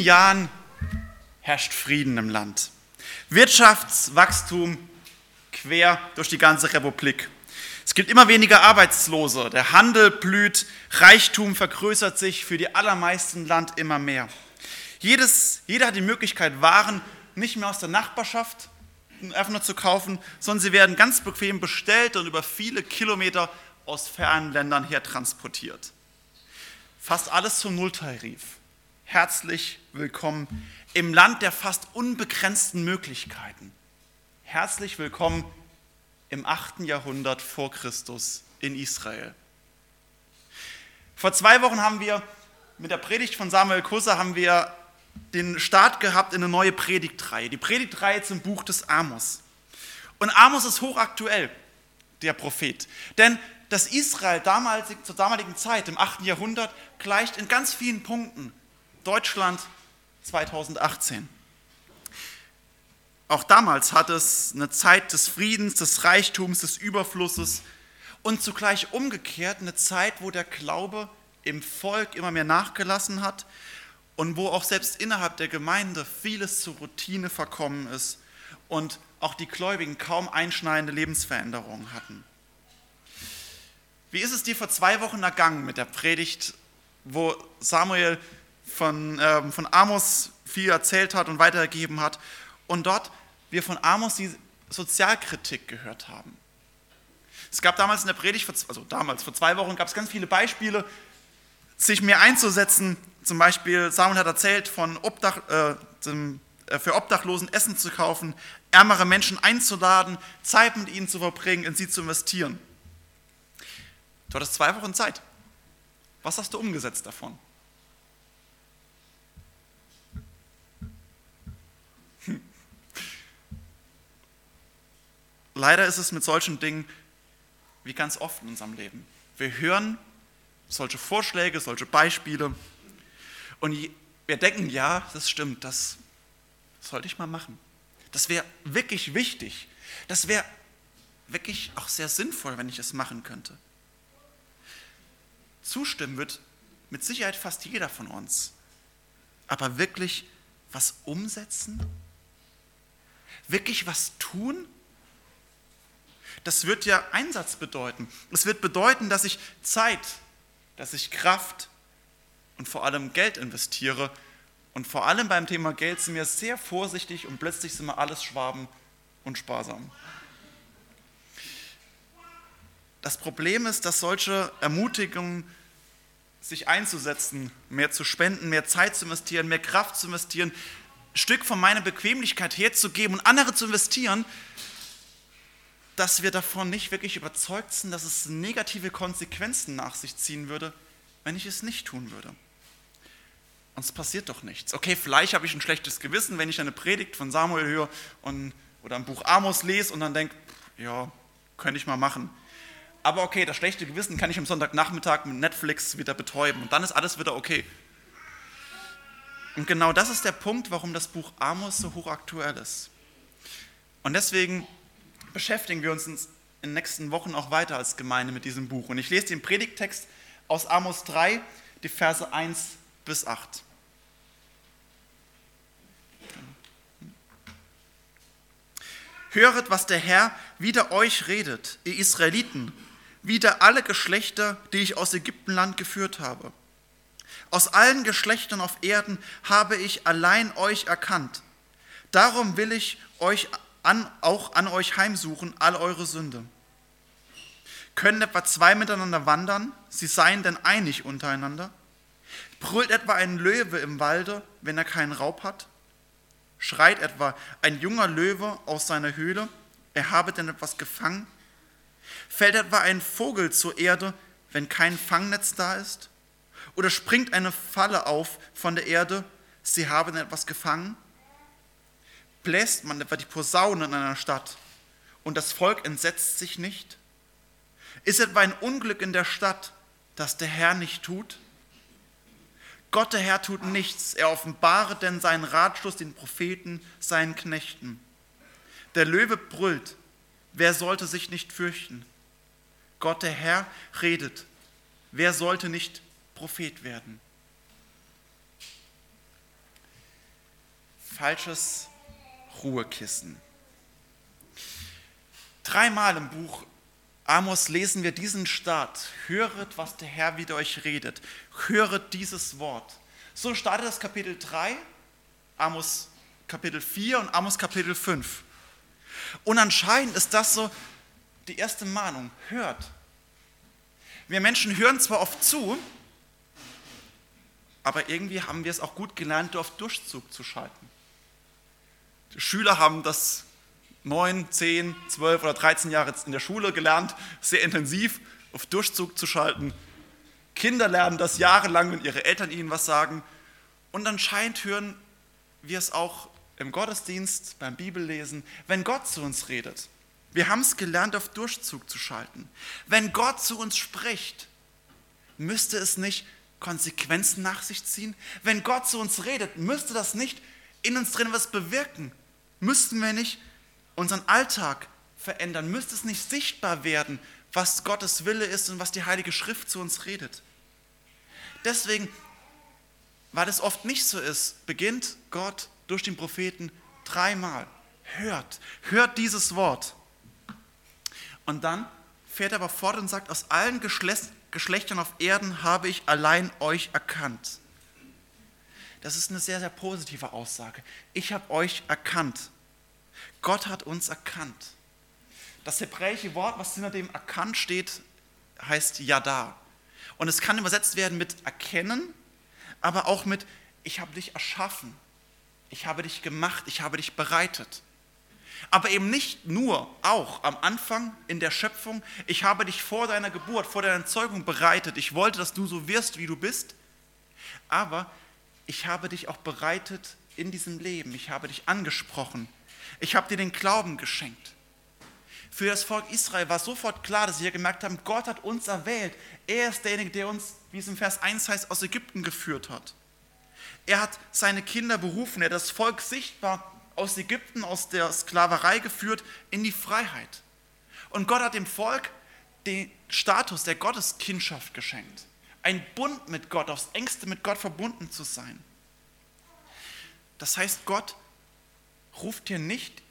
Jahren herrscht Frieden im Land. Wirtschaftswachstum quer durch die ganze Republik. Es gibt immer weniger Arbeitslose, der Handel blüht, Reichtum vergrößert sich für die allermeisten Land immer mehr. Jedes, jeder hat die Möglichkeit, Waren nicht mehr aus der Nachbarschaft einfach nur zu kaufen, sondern sie werden ganz bequem bestellt und über viele Kilometer aus fernen Ländern her transportiert. Fast alles zum Nulltarif. Herzlich willkommen im Land der fast unbegrenzten Möglichkeiten. Herzlich willkommen im 8. Jahrhundert vor Christus in Israel. Vor zwei Wochen haben wir mit der Predigt von Samuel Kusser haben wir den Start gehabt in eine neue Predigtreihe, die Predigtreihe zum Buch des Amos. Und Amos ist hochaktuell, der Prophet. Denn das Israel damals, zur damaligen Zeit, im 8. Jahrhundert, gleicht in ganz vielen Punkten Deutschland 2018. Auch damals hat es eine Zeit des Friedens, des Reichtums, des Überflusses und zugleich umgekehrt eine Zeit, wo der Glaube im Volk immer mehr nachgelassen hat und wo auch selbst innerhalb der Gemeinde vieles zur Routine verkommen ist und auch die Gläubigen kaum einschneidende Lebensveränderungen hatten. Wie ist es dir vor zwei Wochen ergangen mit der Predigt, wo Samuel von, äh, von Amos viel erzählt hat und weitergegeben hat und dort wir von Amos die Sozialkritik gehört haben? Es gab damals in der Predigt, also damals vor zwei Wochen, gab es ganz viele Beispiele, sich mehr einzusetzen. Zum Beispiel, Samuel hat erzählt, von Obdach, äh, dem, äh, für Obdachlosen Essen zu kaufen, ärmere Menschen einzuladen, Zeit mit ihnen zu verbringen, in sie zu investieren. Du hattest zwei Wochen Zeit. Was hast du umgesetzt davon? Leider ist es mit solchen Dingen wie ganz oft in unserem Leben. Wir hören solche Vorschläge, solche Beispiele und wir denken, ja, das stimmt, das sollte ich mal machen. Das wäre wirklich wichtig. Das wäre wirklich auch sehr sinnvoll, wenn ich es machen könnte. Zustimmen wird mit Sicherheit fast jeder von uns. Aber wirklich was umsetzen? Wirklich was tun? Das wird ja Einsatz bedeuten. Es wird bedeuten, dass ich Zeit, dass ich Kraft und vor allem Geld investiere. Und vor allem beim Thema Geld sind wir sehr vorsichtig und plötzlich sind wir alles Schwaben und sparsam. Das Problem ist, dass solche Ermutigungen, sich einzusetzen, mehr zu spenden, mehr Zeit zu investieren, mehr Kraft zu investieren, ein Stück von meiner Bequemlichkeit herzugeben und andere zu investieren, dass wir davon nicht wirklich überzeugt sind, dass es negative Konsequenzen nach sich ziehen würde, wenn ich es nicht tun würde. Und passiert doch nichts. Okay, vielleicht habe ich ein schlechtes Gewissen, wenn ich eine Predigt von Samuel höre und, oder ein Buch Amos lese und dann denke, ja, könnte ich mal machen. Aber okay, das schlechte Gewissen kann ich am Sonntagnachmittag mit Netflix wieder betäuben und dann ist alles wieder okay. Und genau das ist der Punkt, warum das Buch Amos so hochaktuell ist. Und deswegen beschäftigen wir uns in den nächsten Wochen auch weiter als Gemeinde mit diesem Buch. Und ich lese den Predigttext aus Amos 3, die Verse 1 bis 8. Höret, was der Herr wider euch redet, ihr Israeliten, wieder alle Geschlechter, die ich aus Ägyptenland geführt habe. Aus allen Geschlechtern auf Erden habe ich allein euch erkannt. Darum will ich euch an, auch an euch heimsuchen, all eure Sünde. Können etwa zwei miteinander wandern? Sie seien denn einig untereinander? Brüllt etwa ein Löwe im Walde, wenn er keinen Raub hat? Schreit etwa ein junger Löwe aus seiner Höhle, er habe denn etwas gefangen? Fällt etwa ein Vogel zur Erde, wenn kein Fangnetz da ist? Oder springt eine Falle auf von der Erde, sie haben etwas gefangen? Bläst man etwa die Posaune in einer Stadt und das Volk entsetzt sich nicht? Ist etwa ein Unglück in der Stadt, das der Herr nicht tut? Gott der Herr tut nichts, er offenbare denn seinen Ratschluss den Propheten, seinen Knechten. Der Löwe brüllt, wer sollte sich nicht fürchten? Gott der Herr redet. Wer sollte nicht Prophet werden? falsches Ruhekissen. Dreimal im Buch Amos lesen wir diesen Start. Höret, was der Herr wieder euch redet. Höret dieses Wort. So startet das Kapitel 3, Amos Kapitel 4 und Amos Kapitel 5. Und anscheinend ist das so die erste Mahnung. Hört. Wir Menschen hören zwar oft zu, aber irgendwie haben wir es auch gut gelernt, auf Durchzug zu schalten. Schüler haben das neun, zehn, zwölf oder 13 Jahre in der Schule gelernt, sehr intensiv auf Durchzug zu schalten. Kinder lernen das jahrelang, wenn ihre Eltern ihnen was sagen. Und anscheinend hören wir es auch im Gottesdienst, beim Bibellesen, wenn Gott zu uns redet. Wir haben es gelernt, auf Durchzug zu schalten. Wenn Gott zu uns spricht, müsste es nicht Konsequenzen nach sich ziehen? Wenn Gott zu uns redet, müsste das nicht in uns drin was bewirken? Müssten wir nicht unseren Alltag verändern? Müsste es nicht sichtbar werden, was Gottes Wille ist und was die Heilige Schrift zu uns redet? Deswegen, weil es oft nicht so ist, beginnt Gott durch den Propheten dreimal. Hört, hört dieses Wort. Und dann fährt er aber fort und sagt, aus allen Geschlechtern auf Erden habe ich allein euch erkannt. Das ist eine sehr, sehr positive Aussage. Ich habe euch erkannt. Gott hat uns erkannt. Das hebräische Wort, was hinter dem erkannt steht, heißt Yada. Und es kann übersetzt werden mit erkennen, aber auch mit ich habe dich erschaffen, ich habe dich gemacht, ich habe dich bereitet. Aber eben nicht nur, auch am Anfang in der Schöpfung, ich habe dich vor deiner Geburt, vor deiner Zeugung bereitet, ich wollte, dass du so wirst, wie du bist, aber ich habe dich auch bereitet in diesem Leben, ich habe dich angesprochen, ich habe dir den Glauben geschenkt. Für das Volk Israel war sofort klar, dass sie ja gemerkt haben, Gott hat uns erwählt. Er ist derjenige, der uns, wie es im Vers 1 heißt, aus Ägypten geführt hat. Er hat seine Kinder berufen, er hat das Volk sichtbar aus Ägypten, aus der Sklaverei geführt, in die Freiheit. Und Gott hat dem Volk den Status der Gotteskindschaft geschenkt. Ein Bund mit Gott, aufs engste mit Gott verbunden zu sein. Das heißt, Gott ruft hier nicht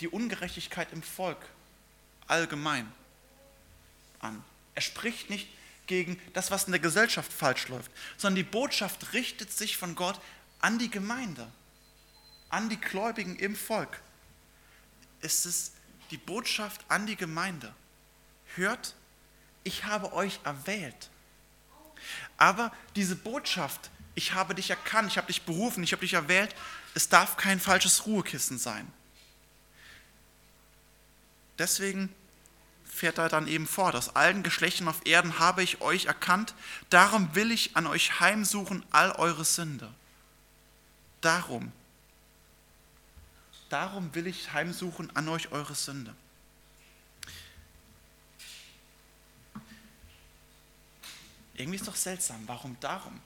die Ungerechtigkeit im Volk allgemein an. Er spricht nicht gegen das, was in der Gesellschaft falsch läuft, sondern die Botschaft richtet sich von Gott an die Gemeinde, an die Gläubigen im Volk. Es ist die Botschaft an die Gemeinde. Hört, ich habe euch erwählt. Aber diese Botschaft, ich habe dich erkannt, ich habe dich berufen, ich habe dich erwählt, es darf kein falsches Ruhekissen sein. Deswegen fährt er dann eben fort, aus allen Geschlechtern auf Erden habe ich euch erkannt, darum will ich an euch heimsuchen all eure Sünde. Darum, darum will ich heimsuchen an euch eure Sünde. Irgendwie ist doch seltsam, warum darum?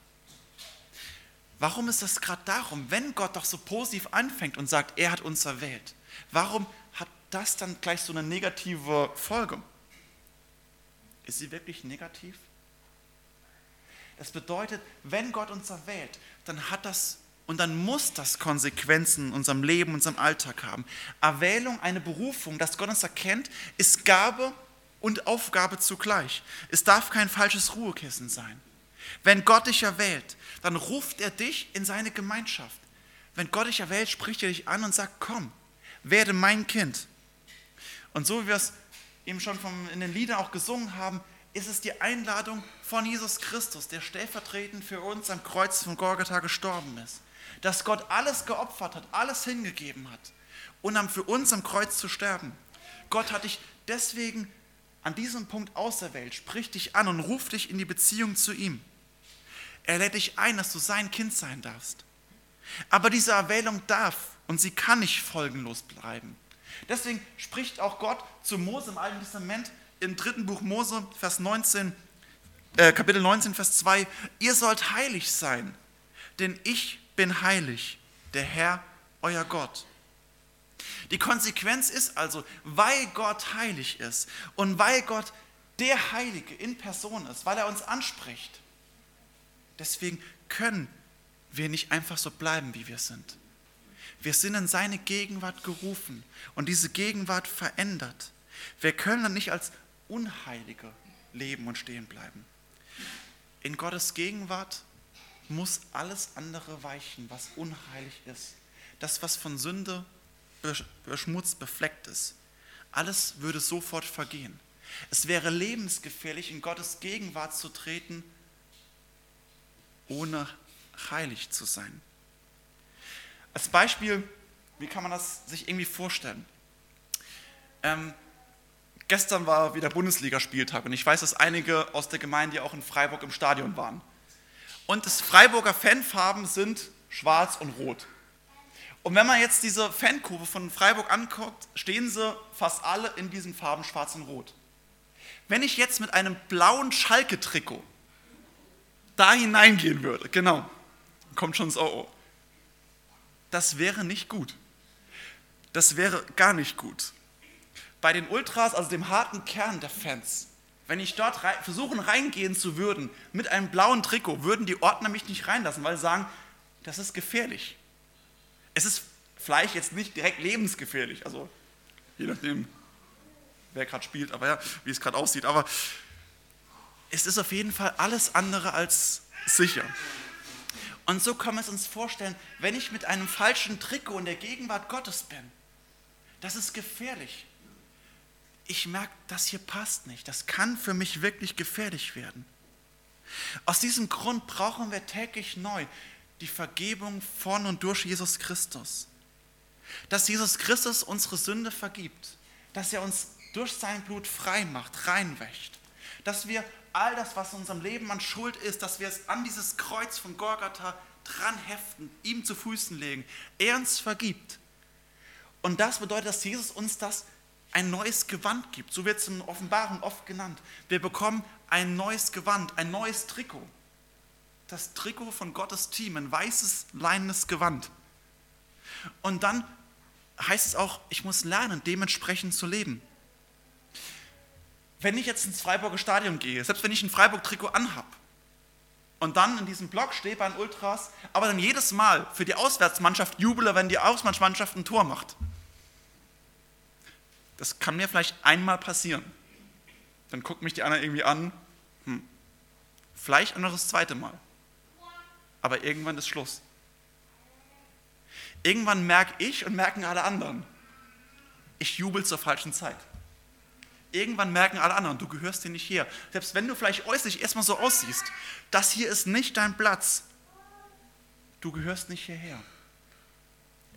Warum ist das gerade darum, wenn Gott doch so positiv anfängt und sagt, er hat uns erwählt? Warum hat das dann gleich so eine negative Folge? Ist sie wirklich negativ? Das bedeutet, wenn Gott uns erwählt, dann hat das und dann muss das Konsequenzen in unserem Leben, in unserem Alltag haben. Erwählung, eine Berufung, dass Gott uns erkennt, ist Gabe und Aufgabe zugleich. Es darf kein falsches Ruhekissen sein. Wenn Gott dich erwählt, dann ruft er dich in seine Gemeinschaft. Wenn Gott dich erwählt, spricht er dich an und sagt, komm, werde mein Kind. Und so wie wir es eben schon in den Liedern auch gesungen haben, ist es die Einladung von Jesus Christus, der stellvertretend für uns am Kreuz von Golgatha gestorben ist. Dass Gott alles geopfert hat, alles hingegeben hat, um für uns am Kreuz zu sterben. Gott hat dich deswegen an diesem Punkt auserwählt, spricht dich an und ruft dich in die Beziehung zu ihm. Er lädt dich ein, dass du sein Kind sein darfst. Aber diese Erwählung darf und sie kann nicht folgenlos bleiben. Deswegen spricht auch Gott zu Mose im Alten Testament im dritten Buch Mose, Vers 19, äh, Kapitel 19, Vers 2, ihr sollt heilig sein, denn ich bin heilig, der Herr, euer Gott. Die Konsequenz ist also, weil Gott heilig ist und weil Gott der Heilige in Person ist, weil er uns anspricht, Deswegen können wir nicht einfach so bleiben, wie wir sind. Wir sind in seine Gegenwart gerufen und diese Gegenwart verändert. Wir können dann nicht als Unheilige leben und stehen bleiben. In Gottes Gegenwart muss alles andere weichen, was unheilig ist. Das, was von Sünde beschmutzt, befleckt ist. Alles würde sofort vergehen. Es wäre lebensgefährlich, in Gottes Gegenwart zu treten, ohne heilig zu sein. Als Beispiel, wie kann man das sich irgendwie vorstellen? Ähm, gestern war wieder Bundesligaspieltag und ich weiß, dass einige aus der Gemeinde auch in Freiburg im Stadion waren. Und das Freiburger Fanfarben sind schwarz und rot. Und wenn man jetzt diese Fankurve von Freiburg anguckt, stehen sie fast alle in diesen Farben schwarz und rot. Wenn ich jetzt mit einem blauen Schalke-Trikot da hineingehen würde, genau, kommt schon so, oh, das wäre nicht gut. Das wäre gar nicht gut. Bei den Ultras, also dem harten Kern der Fans, wenn ich dort rein, versuchen reingehen zu würden mit einem blauen Trikot, würden die Ordner mich nicht reinlassen, weil sie sagen, das ist gefährlich. Es ist vielleicht jetzt nicht direkt lebensgefährlich, also je nachdem, wer gerade spielt, aber ja, wie es gerade aussieht, aber es ist auf jeden Fall alles andere als sicher. Und so können wir es uns vorstellen, wenn ich mit einem falschen Trikot in der Gegenwart Gottes bin, das ist gefährlich. Ich merke, das hier passt nicht. Das kann für mich wirklich gefährlich werden. Aus diesem Grund brauchen wir täglich neu die Vergebung von und durch Jesus Christus. Dass Jesus Christus unsere Sünde vergibt, dass er uns durch sein Blut frei macht, reinwäscht, dass wir all das, was in unserem Leben an Schuld ist, dass wir es an dieses Kreuz von Golgatha dran heften, ihm zu Füßen legen, er uns vergibt. Und das bedeutet, dass Jesus uns das ein neues Gewand gibt. So wird es in Offenbarung oft genannt. Wir bekommen ein neues Gewand, ein neues Trikot. Das Trikot von Gottes Team, ein weißes, leinenes Gewand. Und dann heißt es auch, ich muss lernen, dementsprechend zu leben. Wenn ich jetzt ins Freiburger Stadion gehe, selbst wenn ich ein Freiburg-Trikot anhab und dann in diesem Block stehe bei den Ultras, aber dann jedes Mal für die Auswärtsmannschaft jubele, wenn die Auswärtsmannschaft ein Tor macht. Das kann mir vielleicht einmal passieren. Dann guckt mich die anderen irgendwie an. Hm. Vielleicht auch noch das zweite Mal. Aber irgendwann ist Schluss. Irgendwann merke ich und merken alle anderen, ich jubel zur falschen Zeit. Irgendwann merken alle anderen, du gehörst hier nicht her. Selbst wenn du vielleicht äußerlich erstmal so aussiehst, das hier ist nicht dein Platz. Du gehörst nicht hierher.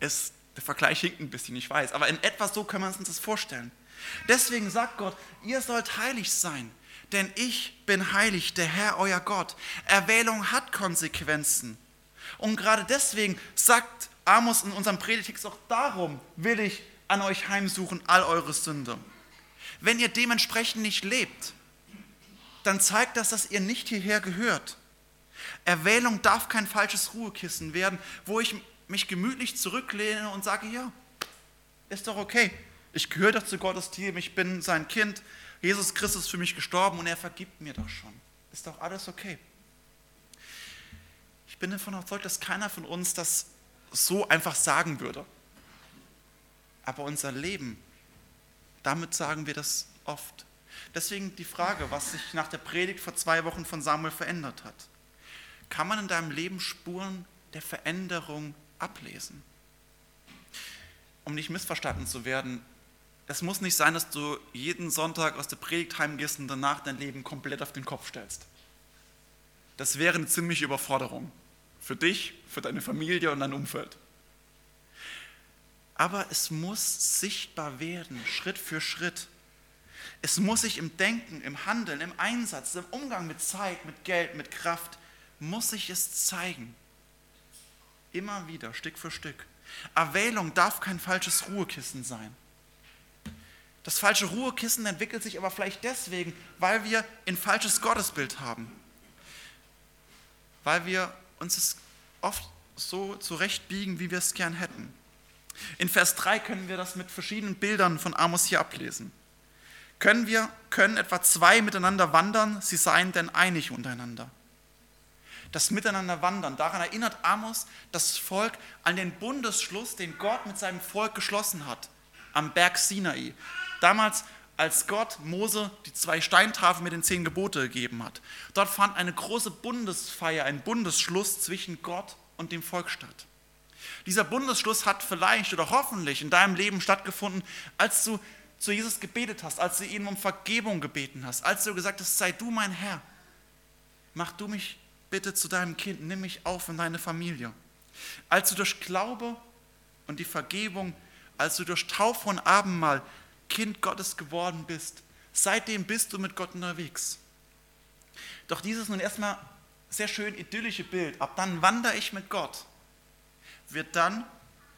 Es, der Vergleich hinkt ein bisschen, ich weiß, aber in etwa so können wir uns das vorstellen. Deswegen sagt Gott, ihr sollt heilig sein, denn ich bin heilig, der Herr, euer Gott. Erwählung hat Konsequenzen. Und gerade deswegen sagt Amos in unserem Predigtext auch darum, will ich an euch heimsuchen all eure Sünde. Wenn ihr dementsprechend nicht lebt, dann zeigt das, dass ihr nicht hierher gehört. Erwählung darf kein falsches Ruhekissen werden, wo ich mich gemütlich zurücklehne und sage, ja, ist doch okay. Ich gehöre doch zu Gottes Team, ich bin sein Kind. Jesus Christus ist für mich gestorben und er vergibt mir doch schon. Ist doch alles okay. Ich bin davon überzeugt, dass keiner von uns das so einfach sagen würde. Aber unser Leben damit sagen wir das oft. Deswegen die Frage, was sich nach der Predigt vor zwei Wochen von Samuel verändert hat. Kann man in deinem Leben Spuren der Veränderung ablesen? Um nicht missverstanden zu werden, es muss nicht sein, dass du jeden Sonntag aus der Predigt heimgehst und danach dein Leben komplett auf den Kopf stellst. Das wäre eine ziemliche Überforderung. Für dich, für deine Familie und dein Umfeld aber es muss sichtbar werden, Schritt für Schritt. Es muss sich im Denken, im Handeln, im Einsatz, im Umgang mit Zeit, mit Geld, mit Kraft, muss sich es zeigen. Immer wieder, Stück für Stück. Erwählung darf kein falsches Ruhekissen sein. Das falsche Ruhekissen entwickelt sich aber vielleicht deswegen, weil wir ein falsches Gottesbild haben. Weil wir uns es oft so zurechtbiegen, wie wir es gern hätten. In Vers 3 können wir das mit verschiedenen Bildern von Amos hier ablesen. Können wir, können etwa zwei miteinander wandern, sie seien denn einig untereinander. das Miteinander wandern. Daran erinnert Amos das Volk an den Bundesschluss, den Gott mit seinem Volk geschlossen hat, am Berg Sinai. Damals, als Gott Mose die zwei Steintafeln mit den zehn Gebote gegeben hat. Dort fand eine große Bundesfeier, ein Bundesschluss zwischen Gott und dem Volk statt. Dieser Bundesschluss hat vielleicht oder hoffentlich in deinem Leben stattgefunden, als du zu Jesus gebetet hast, als du ihn um Vergebung gebeten hast, als du gesagt hast, sei du mein Herr. Mach du mich bitte zu deinem Kind, nimm mich auf in deine Familie. Als du durch Glaube und die Vergebung, als du durch Taufe und Abendmahl Kind Gottes geworden bist, seitdem bist du mit Gott unterwegs. Doch dieses nun erstmal sehr schön idyllische Bild, ab dann wandere ich mit Gott, wird dann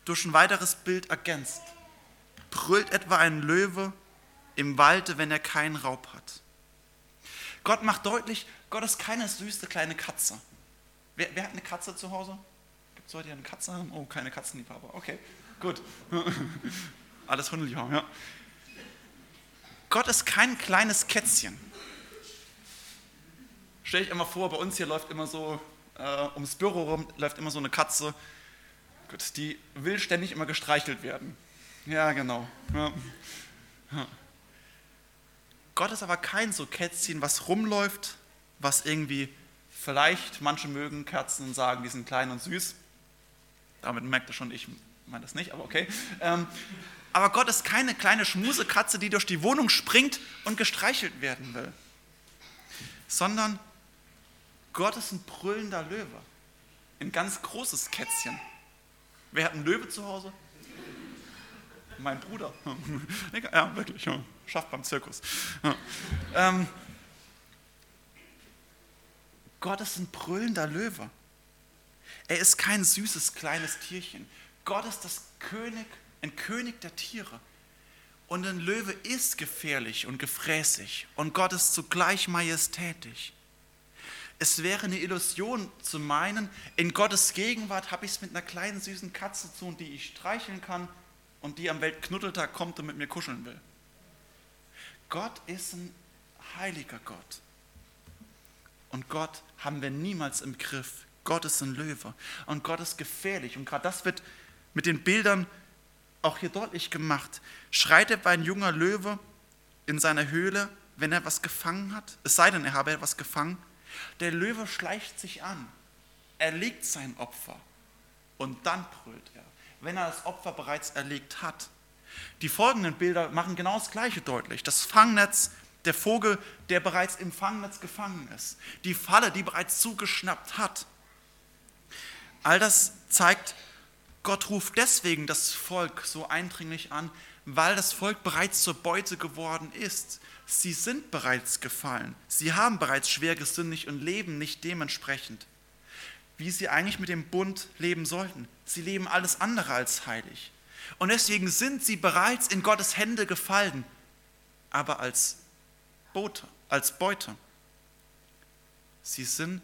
durch ein weiteres Bild ergänzt. Brüllt etwa ein Löwe im Walde, wenn er keinen Raub hat. Gott macht deutlich, Gott ist keine süße kleine Katze. Wer, wer hat eine Katze zu Hause? Gibt es Leute, eine Katze haben? Oh, keine Katzenliebhaber. Okay, gut. Alles Hundeliebhaber, ja. Gott ist kein kleines Kätzchen. Stell dich immer vor, bei uns hier läuft immer so, äh, ums Büro rum läuft immer so eine Katze. Gut, die will ständig immer gestreichelt werden. Ja, genau. Ja. Ja. Gott ist aber kein so Kätzchen, was rumläuft, was irgendwie vielleicht, manche mögen Kerzen und sagen, die sind klein und süß. Damit merkt er schon, ich meine das nicht, aber okay. Ähm, aber Gott ist keine kleine Schmusekatze, die durch die Wohnung springt und gestreichelt werden will, sondern Gott ist ein brüllender Löwe, ein ganz großes Kätzchen. Wer hat einen Löwe zu Hause? Mein Bruder. Ja, wirklich. Schafft beim Zirkus. Ähm, Gott ist ein brüllender Löwe. Er ist kein süßes kleines Tierchen. Gott ist das König, ein König der Tiere. Und ein Löwe ist gefährlich und gefräßig und Gott ist zugleich majestätisch. Es wäre eine Illusion zu meinen, in Gottes Gegenwart habe ich es mit einer kleinen süßen Katze zu tun, die ich streicheln kann und die am Weltknuddeltag kommt und mit mir kuscheln will. Gott ist ein heiliger Gott. Und Gott haben wir niemals im Griff. Gott ist ein Löwe und Gott ist gefährlich. Und gerade das wird mit den Bildern auch hier deutlich gemacht. Schreit etwa ein junger Löwe in seiner Höhle, wenn er was gefangen hat? Es sei denn, er habe etwas gefangen. Der Löwe schleicht sich an. Er legt sein Opfer und dann brüllt er, wenn er das Opfer bereits erlegt hat. Die folgenden Bilder machen genau das Gleiche deutlich. Das Fangnetz der Vogel, der bereits im Fangnetz gefangen ist, die Falle, die bereits zugeschnappt hat. All das zeigt, Gott ruft deswegen das Volk so eindringlich an, weil das Volk bereits zur Beute geworden ist. Sie sind bereits gefallen, sie haben bereits schwer gesündigt und leben nicht dementsprechend, wie sie eigentlich mit dem Bund leben sollten. Sie leben alles andere als heilig. Und deswegen sind sie bereits in Gottes Hände gefallen, aber als Bote, als Beute. Sie sind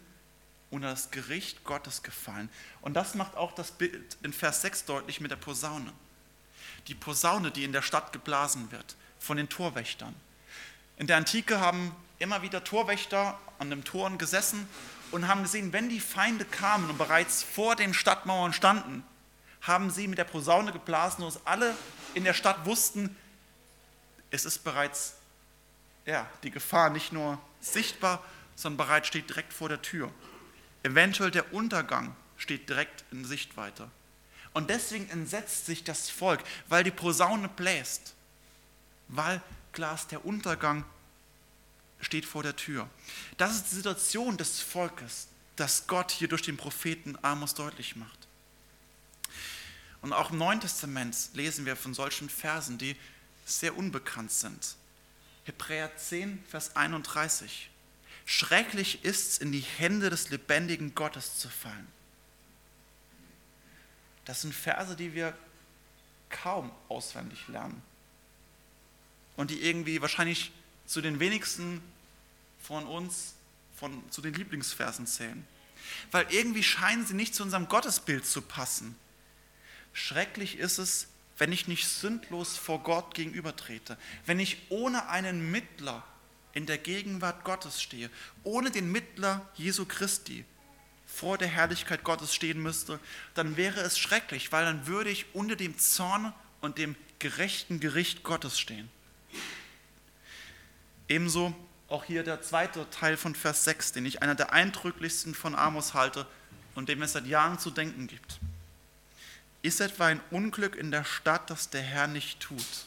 unter das Gericht Gottes gefallen. Und das macht auch das Bild in Vers 6 deutlich mit der Posaune. Die Posaune, die in der Stadt geblasen wird von den Torwächtern. In der Antike haben immer wieder Torwächter an den Toren gesessen und haben gesehen, wenn die Feinde kamen und bereits vor den Stadtmauern standen, haben sie mit der Posaune geblasen, sodass alle in der Stadt wussten, es ist bereits ja, die Gefahr nicht nur sichtbar, sondern bereits steht direkt vor der Tür. Eventuell der Untergang steht direkt in Sichtweite. Und deswegen entsetzt sich das Volk, weil die Posaune bläst, weil ist, der Untergang steht vor der Tür. Das ist die Situation des Volkes, das Gott hier durch den Propheten Amos deutlich macht. Und auch im Neuen Testament lesen wir von solchen Versen, die sehr unbekannt sind. Hebräer 10, Vers 31. Schrecklich ist es, in die Hände des lebendigen Gottes zu fallen. Das sind Verse, die wir kaum auswendig lernen. Und die irgendwie wahrscheinlich zu den wenigsten von uns von, zu den Lieblingsversen zählen. Weil irgendwie scheinen sie nicht zu unserem Gottesbild zu passen. Schrecklich ist es, wenn ich nicht sündlos vor Gott gegenübertrete, wenn ich ohne einen Mittler in der Gegenwart Gottes stehe, ohne den Mittler Jesu Christi. vor der Herrlichkeit Gottes stehen müsste, dann wäre es schrecklich, weil dann würde ich unter dem Zorn und dem gerechten Gericht Gottes stehen. Ebenso auch hier der zweite Teil von Vers 6, den ich einer der eindrücklichsten von Amos halte und dem es seit Jahren zu denken gibt. Ist etwa ein Unglück in der Stadt, das der Herr nicht tut?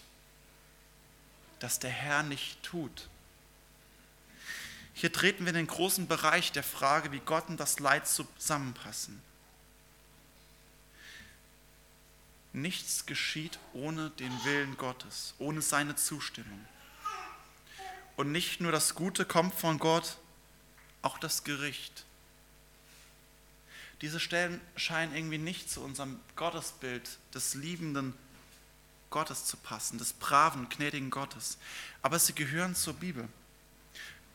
Das der Herr nicht tut. Hier treten wir in den großen Bereich der Frage, wie Gott und das Leid zusammenpassen. Nichts geschieht ohne den Willen Gottes, ohne seine Zustimmung. Und nicht nur das Gute kommt von Gott, auch das Gericht. Diese Stellen scheinen irgendwie nicht zu unserem Gottesbild des liebenden Gottes zu passen, des braven, gnädigen Gottes. Aber sie gehören zur Bibel.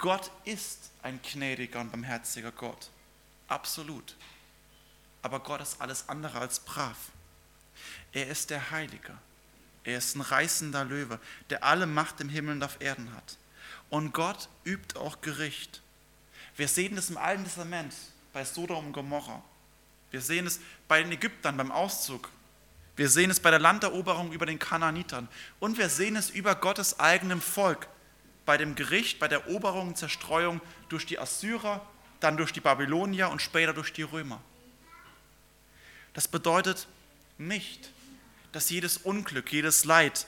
Gott ist ein gnädiger und barmherziger Gott. Absolut. Aber Gott ist alles andere als brav. Er ist der Heilige. Er ist ein reißender Löwe, der alle Macht im Himmel und auf Erden hat. Und Gott übt auch Gericht. Wir sehen das im Alten Testament bei Sodom und Gomorra. Wir sehen es bei den Ägyptern beim Auszug. Wir sehen es bei der Landeroberung über den Kanaanitern. Und wir sehen es über Gottes eigenem Volk bei dem Gericht, bei der Eroberung und Zerstreuung durch die Assyrer, dann durch die Babylonier und später durch die Römer. Das bedeutet nicht, dass jedes Unglück, jedes Leid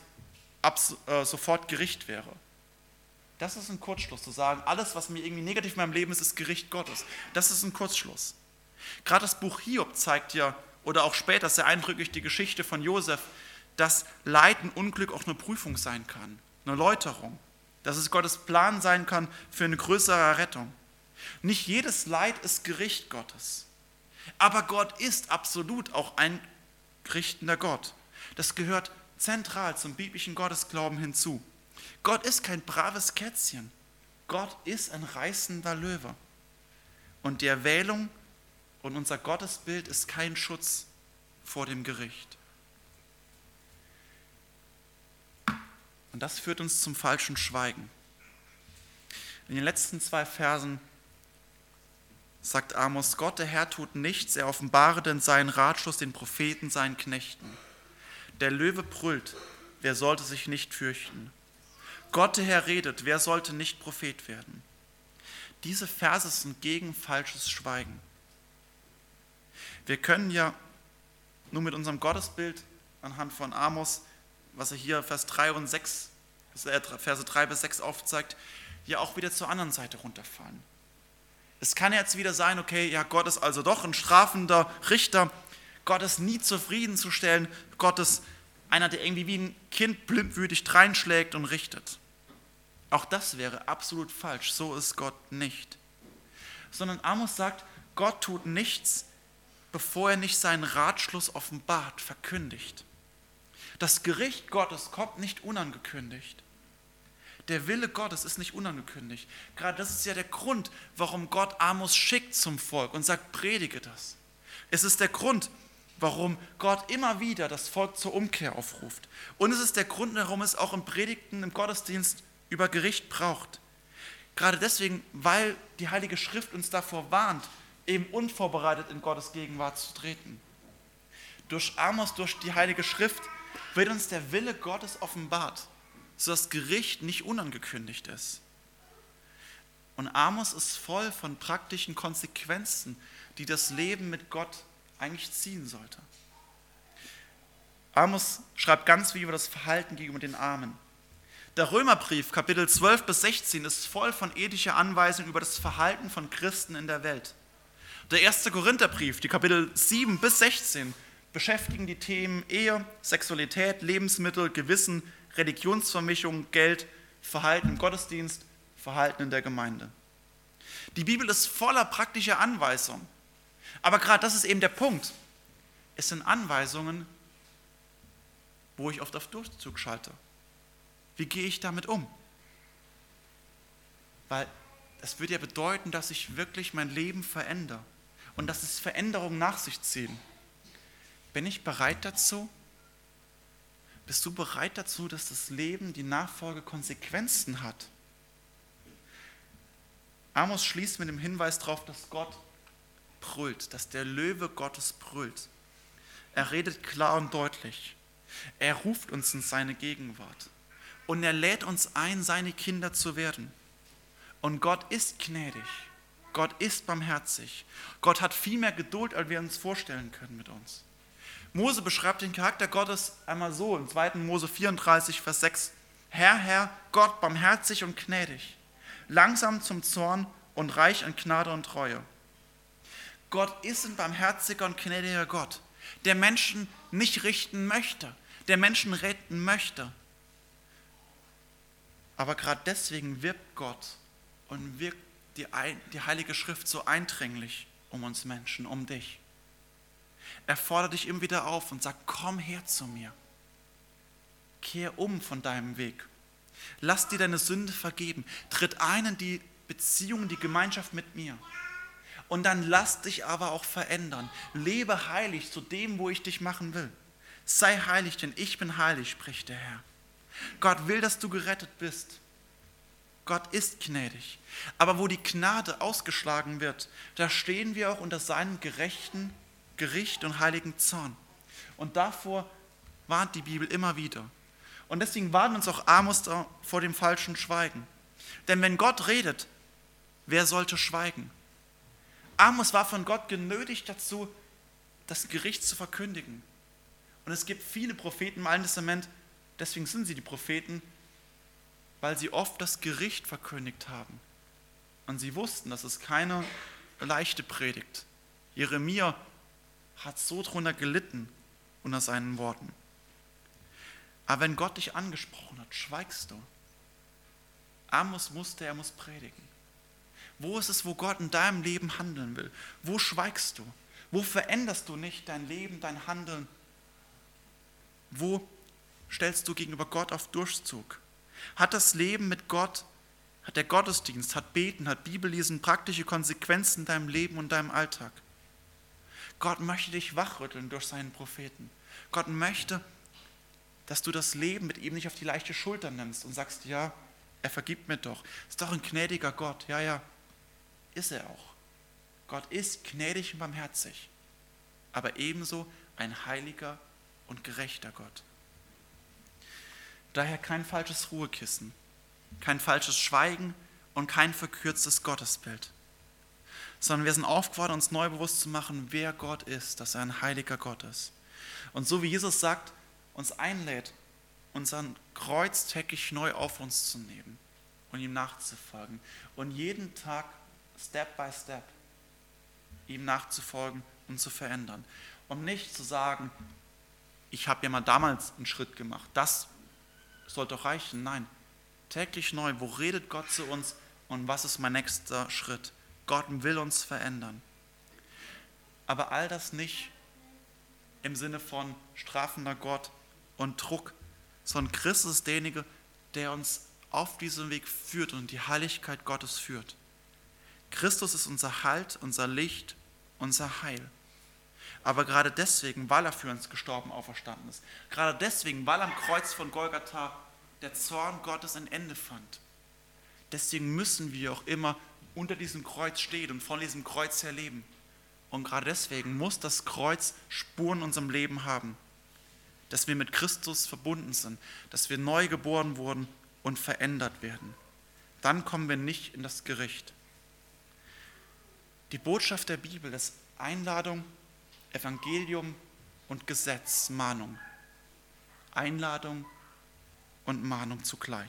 ab, äh, sofort Gericht wäre. Das ist ein Kurzschluss, zu sagen, alles, was mir irgendwie negativ in meinem Leben ist, ist Gericht Gottes. Das ist ein Kurzschluss. Gerade das Buch Hiob zeigt ja, oder auch später sehr eindrücklich die Geschichte von Josef, dass Leid und Unglück auch eine Prüfung sein kann, eine Läuterung, dass es Gottes Plan sein kann für eine größere Rettung. Nicht jedes Leid ist Gericht Gottes, aber Gott ist absolut auch ein richtender Gott. Das gehört zentral zum biblischen Gottesglauben hinzu. Gott ist kein braves Kätzchen. Gott ist ein reißender Löwe. Und die Erwählung und unser Gottesbild ist kein Schutz vor dem Gericht. Und das führt uns zum falschen Schweigen. In den letzten zwei Versen sagt Amos, Gott der Herr tut nichts, er offenbare denn seinen Ratschluss den Propheten, seinen Knechten. Der Löwe brüllt, wer sollte sich nicht fürchten? Gott der Herr redet, wer sollte nicht Prophet werden? Diese Verse sind gegen falsches Schweigen. Wir können ja nur mit unserem Gottesbild anhand von Amos, was er hier Vers 3 und 6, Verse 3 bis 6 aufzeigt, ja auch wieder zur anderen Seite runterfallen. Es kann jetzt wieder sein, okay, ja, Gott ist also doch ein strafender Richter, Gott ist nie zufriedenzustellen, Gott ist einer, der irgendwie wie ein Kind blindwütig dreinschlägt und richtet. Auch das wäre absolut falsch. So ist Gott nicht. Sondern Amos sagt, Gott tut nichts, bevor er nicht seinen Ratschluss offenbart, verkündigt. Das Gericht Gottes kommt nicht unangekündigt. Der Wille Gottes ist nicht unangekündigt. Gerade das ist ja der Grund, warum Gott Amos schickt zum Volk und sagt, predige das. Es ist der Grund, warum Gott immer wieder das Volk zur Umkehr aufruft. Und es ist der Grund, warum es auch im Predigten, im Gottesdienst über Gericht braucht. Gerade deswegen, weil die Heilige Schrift uns davor warnt, eben unvorbereitet in Gottes Gegenwart zu treten. Durch Amos, durch die Heilige Schrift wird uns der Wille Gottes offenbart, sodass Gericht nicht unangekündigt ist. Und Amos ist voll von praktischen Konsequenzen, die das Leben mit Gott eigentlich ziehen sollte. Amos schreibt ganz viel über das Verhalten gegenüber den Armen. Der Römerbrief, Kapitel 12 bis 16, ist voll von ethischer Anweisungen über das Verhalten von Christen in der Welt. Der erste Korintherbrief, die Kapitel 7 bis 16, beschäftigen die Themen Ehe, Sexualität, Lebensmittel, Gewissen, Religionsvermischung, Geld, Verhalten im Gottesdienst, Verhalten in der Gemeinde. Die Bibel ist voller praktischer Anweisungen. Aber gerade das ist eben der Punkt. Es sind Anweisungen, wo ich oft auf Durchzug schalte. Wie gehe ich damit um? Weil es würde ja bedeuten, dass ich wirklich mein Leben verändere und dass es Veränderungen nach sich ziehen. Bin ich bereit dazu? Bist du bereit dazu, dass das Leben, die Nachfolge Konsequenzen hat? Amos schließt mit dem Hinweis darauf, dass Gott brüllt, dass der Löwe Gottes brüllt. Er redet klar und deutlich. Er ruft uns in seine Gegenwart. Und er lädt uns ein, seine Kinder zu werden. Und Gott ist gnädig. Gott ist barmherzig. Gott hat viel mehr Geduld, als wir uns vorstellen können mit uns. Mose beschreibt den Charakter Gottes einmal so im 2. Mose 34, Vers 6. Herr, Herr, Gott, barmherzig und gnädig, langsam zum Zorn und reich an Gnade und Treue. Gott ist ein barmherziger und gnädiger Gott, der Menschen nicht richten möchte, der Menschen retten möchte. Aber gerade deswegen wirbt Gott und wirkt die, die Heilige Schrift so eindringlich um uns Menschen, um dich. Er fordert dich immer wieder auf und sagt, komm her zu mir. Kehr um von deinem Weg. Lass dir deine Sünde vergeben. Tritt ein in die Beziehung, die Gemeinschaft mit mir. Und dann lass dich aber auch verändern. Lebe heilig zu dem, wo ich dich machen will. Sei heilig, denn ich bin heilig, spricht der Herr. Gott will, dass du gerettet bist. Gott ist gnädig. Aber wo die Gnade ausgeschlagen wird, da stehen wir auch unter seinem gerechten Gericht und heiligen Zorn. Und davor warnt die Bibel immer wieder. Und deswegen warnen uns auch Amos vor dem falschen Schweigen. Denn wenn Gott redet, wer sollte schweigen? Amos war von Gott genötigt dazu, das Gericht zu verkündigen. Und es gibt viele Propheten im Alten Testament, deswegen sind sie die Propheten, weil sie oft das Gericht verkündigt haben. Und sie wussten, dass es keine leichte Predigt. Jeremia hat so drunter gelitten unter seinen Worten. Aber wenn Gott dich angesprochen hat, schweigst du. Amos musste, er muss predigen. Wo ist es, wo Gott in deinem Leben handeln will? Wo schweigst du? Wo veränderst du nicht dein Leben, dein Handeln? Wo stellst du gegenüber Gott auf Durchzug? Hat das Leben mit Gott, hat der Gottesdienst, hat Beten, hat Bibellesen praktische Konsequenzen in deinem Leben und deinem Alltag? Gott möchte dich wachrütteln durch seinen Propheten. Gott möchte, dass du das Leben mit ihm nicht auf die leichte Schulter nimmst und sagst, ja, er vergibt mir doch. Ist doch ein gnädiger Gott. Ja, ja, ist er auch. Gott ist gnädig und barmherzig, aber ebenso ein heiliger und gerechter Gott. Daher kein falsches Ruhekissen, kein falsches Schweigen und kein verkürztes Gottesbild sondern wir sind aufgefordert, uns neu bewusst zu machen, wer Gott ist, dass er ein heiliger Gott ist. Und so wie Jesus sagt, uns einlädt, unseren Kreuz täglich neu auf uns zu nehmen und ihm nachzufolgen und jeden Tag Step by Step ihm nachzufolgen und zu verändern. Um nicht zu sagen, ich habe ja mal damals einen Schritt gemacht, das sollte doch reichen. Nein, täglich neu, wo redet Gott zu uns und was ist mein nächster Schritt? Gott will uns verändern. Aber all das nicht im Sinne von strafender Gott und Druck, sondern Christus ist derjenige, der uns auf diesem Weg führt und die Heiligkeit Gottes führt. Christus ist unser Halt, unser Licht, unser Heil. Aber gerade deswegen, weil er für uns gestorben auferstanden ist, gerade deswegen, weil am Kreuz von Golgatha der Zorn Gottes ein Ende fand, deswegen müssen wir auch immer unter diesem Kreuz steht und von diesem Kreuz her leben. Und gerade deswegen muss das Kreuz Spuren in unserem Leben haben, dass wir mit Christus verbunden sind, dass wir neu geboren wurden und verändert werden. Dann kommen wir nicht in das Gericht. Die Botschaft der Bibel ist Einladung, Evangelium und Gesetz, Mahnung. Einladung und Mahnung zugleich.